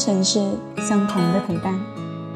城市，相同的陪伴。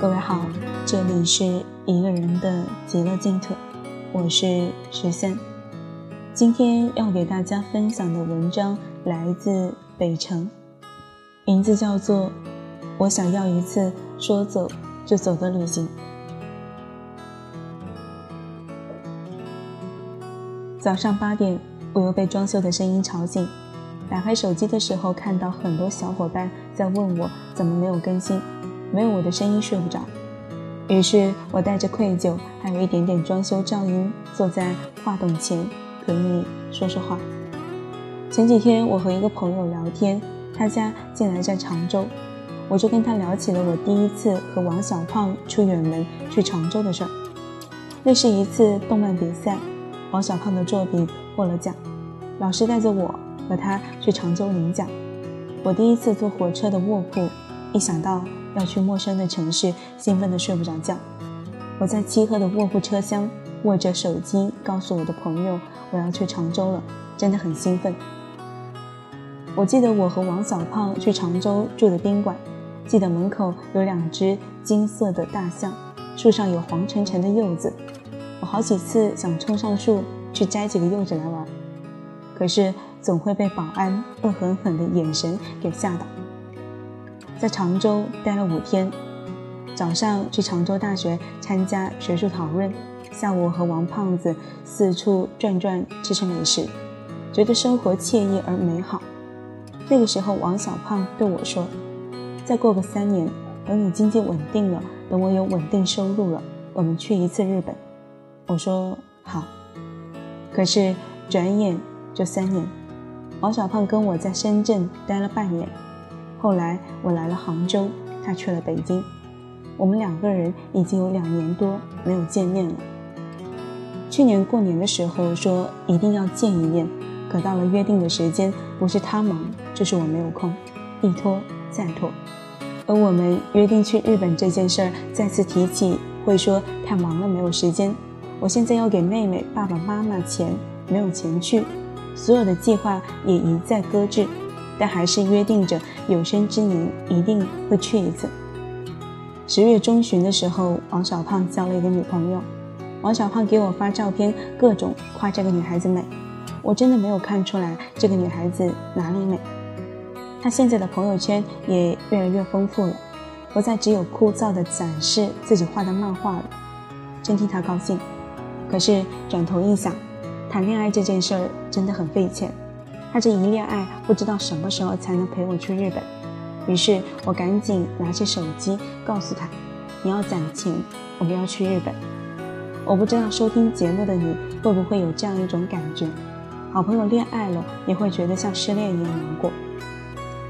各位好，这里是一个人的极乐净土，我是十三。今天要给大家分享的文章来自北城，名字叫做《我想要一次说走就走的旅行》。早上八点，我又被装修的声音吵醒。打开手机的时候，看到很多小伙伴在问我怎么没有更新，没有我的声音睡不着。于是我带着愧疚，还有一点点装修噪音，坐在话筒前和你说说话。前几天我和一个朋友聊天，他家竟然在常州，我就跟他聊起了我第一次和王小胖出远门去常州的事儿。那是一次动漫比赛，王小胖的作品获了奖，老师带着我。和他去常州领奖，我第一次坐火车的卧铺，一想到要去陌生的城市，兴奋的睡不着觉。我在漆黑的卧铺车厢握着手机，告诉我的朋友我要去常州了，真的很兴奋。我记得我和王小胖去常州住的宾馆，记得门口有两只金色的大象，树上有黄澄澄的柚子。我好几次想冲上树去摘几个柚子来玩，可是。总会被保安恶狠狠的眼神给吓到。在常州待了五天，早上去常州大学参加学术讨论，下午和王胖子四处转转，吃吃美食，觉得生活惬意而美好。那个时候，王小胖对我说：“再过个三年，等你经济稳定了，等我有稳定收入了，我们去一次日本。”我说：“好。”可是转眼就三年。王小胖跟我在深圳待了半年，后来我来了杭州，他去了北京，我们两个人已经有两年多没有见面了。去年过年的时候说一定要见一面，可到了约定的时间，不是他忙，就是我没有空，一拖再拖。而我们约定去日本这件事儿再次提起，会说太忙了没有时间。我现在要给妹妹、爸爸妈妈钱，没有钱去。所有的计划也一再搁置，但还是约定着有生之年一定会去一次。十月中旬的时候，王小胖交了一个女朋友。王小胖给我发照片，各种夸这个女孩子美。我真的没有看出来这个女孩子哪里美。他现在的朋友圈也越来越丰富了，不再只有枯燥的展示自己画的漫画了，真替他高兴。可是转头一想。谈恋爱这件事儿真的很费钱，他这一恋爱不知道什么时候才能陪我去日本。于是我赶紧拿起手机告诉他：“你要攒钱，我们要去日本。”我不知道收听节目的你会不会有这样一种感觉：好朋友恋爱了，你会觉得像失恋一样难过。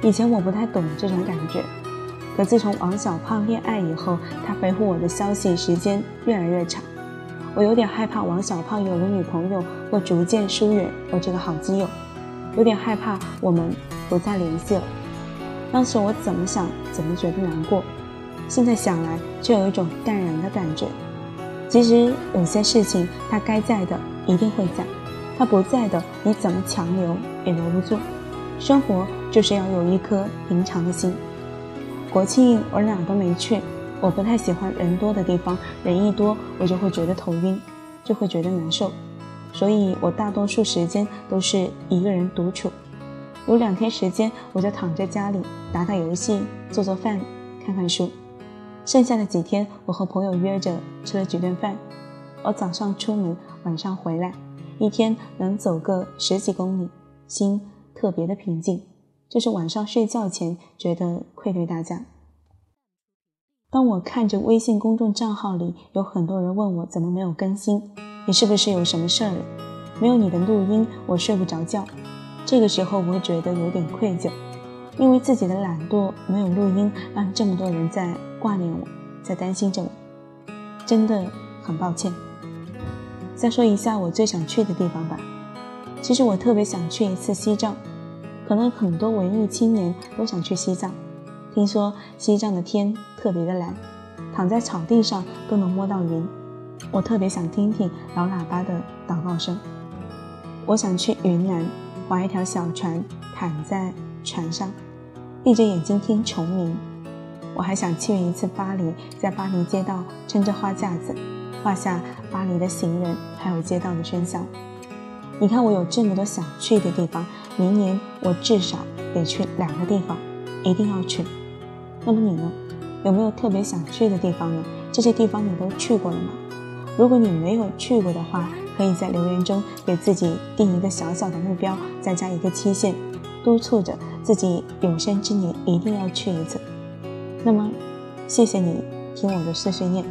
以前我不太懂这种感觉，可自从王小胖恋爱以后，他回复我的消息时间越来越长。我有点害怕王小胖有了女朋友会逐渐疏远我这个好基友，有点害怕我们不再联系了。当时我怎么想怎么觉得难过，现在想来却有一种淡然的感觉。其实有些事情他该在的一定会在，他不在的你怎么强留也留不住。生活就是要有一颗平常的心。国庆我俩都没去。我不太喜欢人多的地方，人一多我就会觉得头晕，就会觉得难受，所以我大多数时间都是一个人独处。有两天时间，我就躺在家里打打游戏、做做饭、看看书。剩下的几天，我和朋友约着吃了几顿饭。我早上出门，晚上回来，一天能走个十几公里，心特别的平静。就是晚上睡觉前觉得愧对大家。当我看着微信公众账号里有很多人问我怎么没有更新，你是不是有什么事儿了？没有你的录音，我睡不着觉。这个时候我会觉得有点愧疚，因为自己的懒惰没有录音，让这么多人在挂念我，在担心着我，真的很抱歉。再说一下我最想去的地方吧。其实我特别想去一次西藏，可能很多文艺青年都想去西藏。听说西藏的天特别的蓝，躺在草地上都能摸到云。我特别想听听老喇叭的祷告声。我想去云南，划一条小船，躺在船上，闭着眼睛听虫鸣，我还想去一次巴黎，在巴黎街道撑着花架子，画下巴黎的行人还有街道的喧嚣。你看我有这么多想去的地方，明年我至少得去两个地方，一定要去。那么你呢？有没有特别想去的地方呢？这些地方你都去过了吗？如果你没有去过的话，可以在留言中给自己定一个小小的目标，再加一个期限，督促着自己有生之年一定要去一次。那么，谢谢你听我的碎碎念，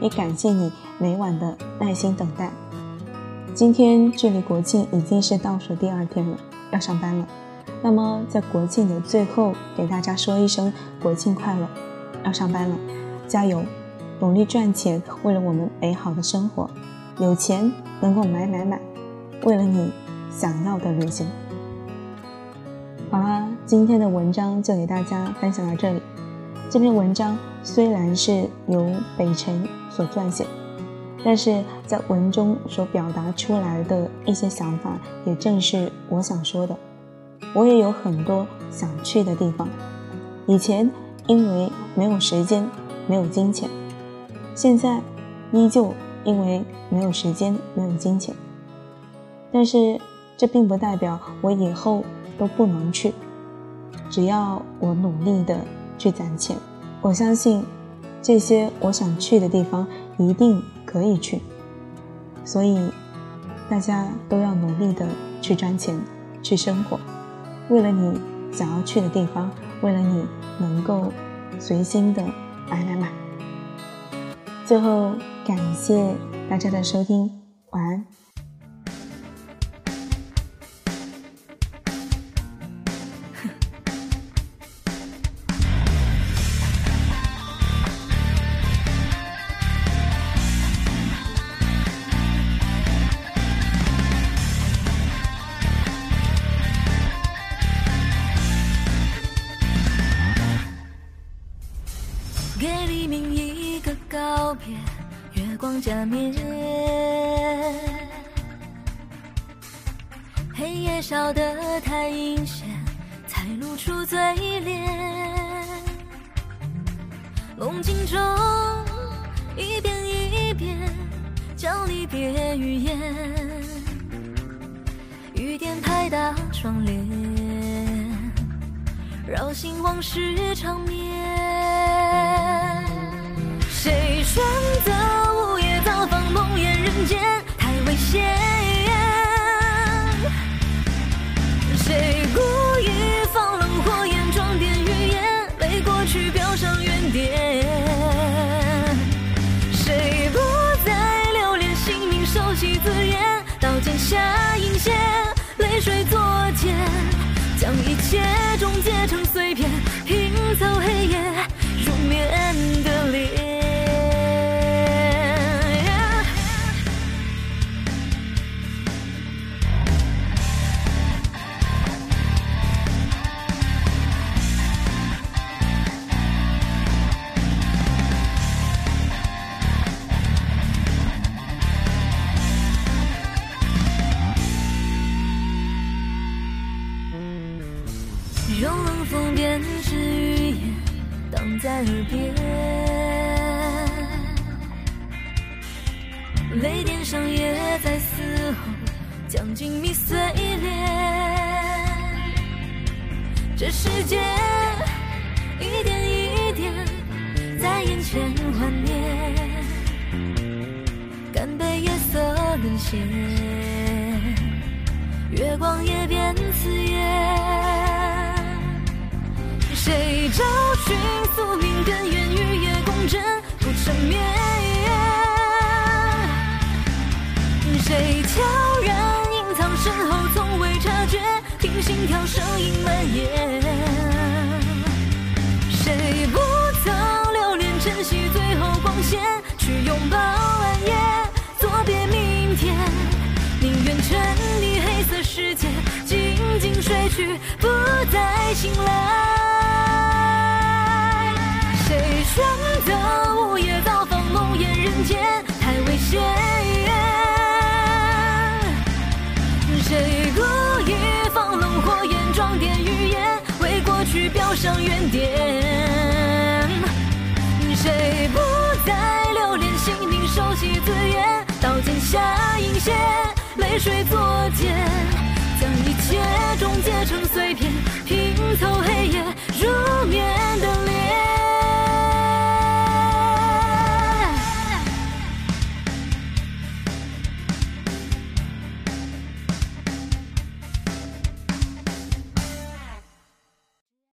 也感谢你每晚的耐心等待。今天距离国庆已经是倒数第二天了，要上班了。那么在国庆的最后，给大家说一声国庆快乐！要上班了，加油，努力赚钱，为了我们美好的生活，有钱能够买买买，为了你想要的旅行。好啦，今天的文章就给大家分享到这里。这篇文章虽然是由北辰所撰写，但是在文中所表达出来的一些想法，也正是我想说的。我也有很多想去的地方，以前因为没有时间、没有金钱，现在依旧因为没有时间、没有金钱。但是这并不代表我以后都不能去，只要我努力的。去攒钱，我相信这些我想去的地方一定可以去，所以大家都要努力的去赚钱，去生活，为了你想要去的地方，为了你能够随心的买买买。最后感谢大家的收听，晚安。月光加冕，黑夜烧得太阴险，才露出嘴脸。梦境中一遍一遍叫离别语言，雨点拍打窗帘，扰醒往事长眠。选择午夜造访，梦魇人间太危险？谁故意放冷火焰，装点语言，为过去标上原点？谁不再留恋姓名，熟悉字眼，刀剑下雷电上也在嘶吼，将静谧碎裂。这世界一点一点在眼前幻灭，干杯夜色沦陷，月光也变刺眼。谁找寻宿命根源？与夜共枕，不成眠。谁悄然隐藏身后，从未察觉？听心跳声音蔓延。谁不曾留恋晨曦最后光线？去拥抱暗夜，作别明天。宁愿沉溺黑色世界，静静睡去，不再醒来。谁选择午夜造访，梦魇人间太危险。向原点，谁不再留恋？心灵熟悉字眼，刀尖下引线，泪水作茧。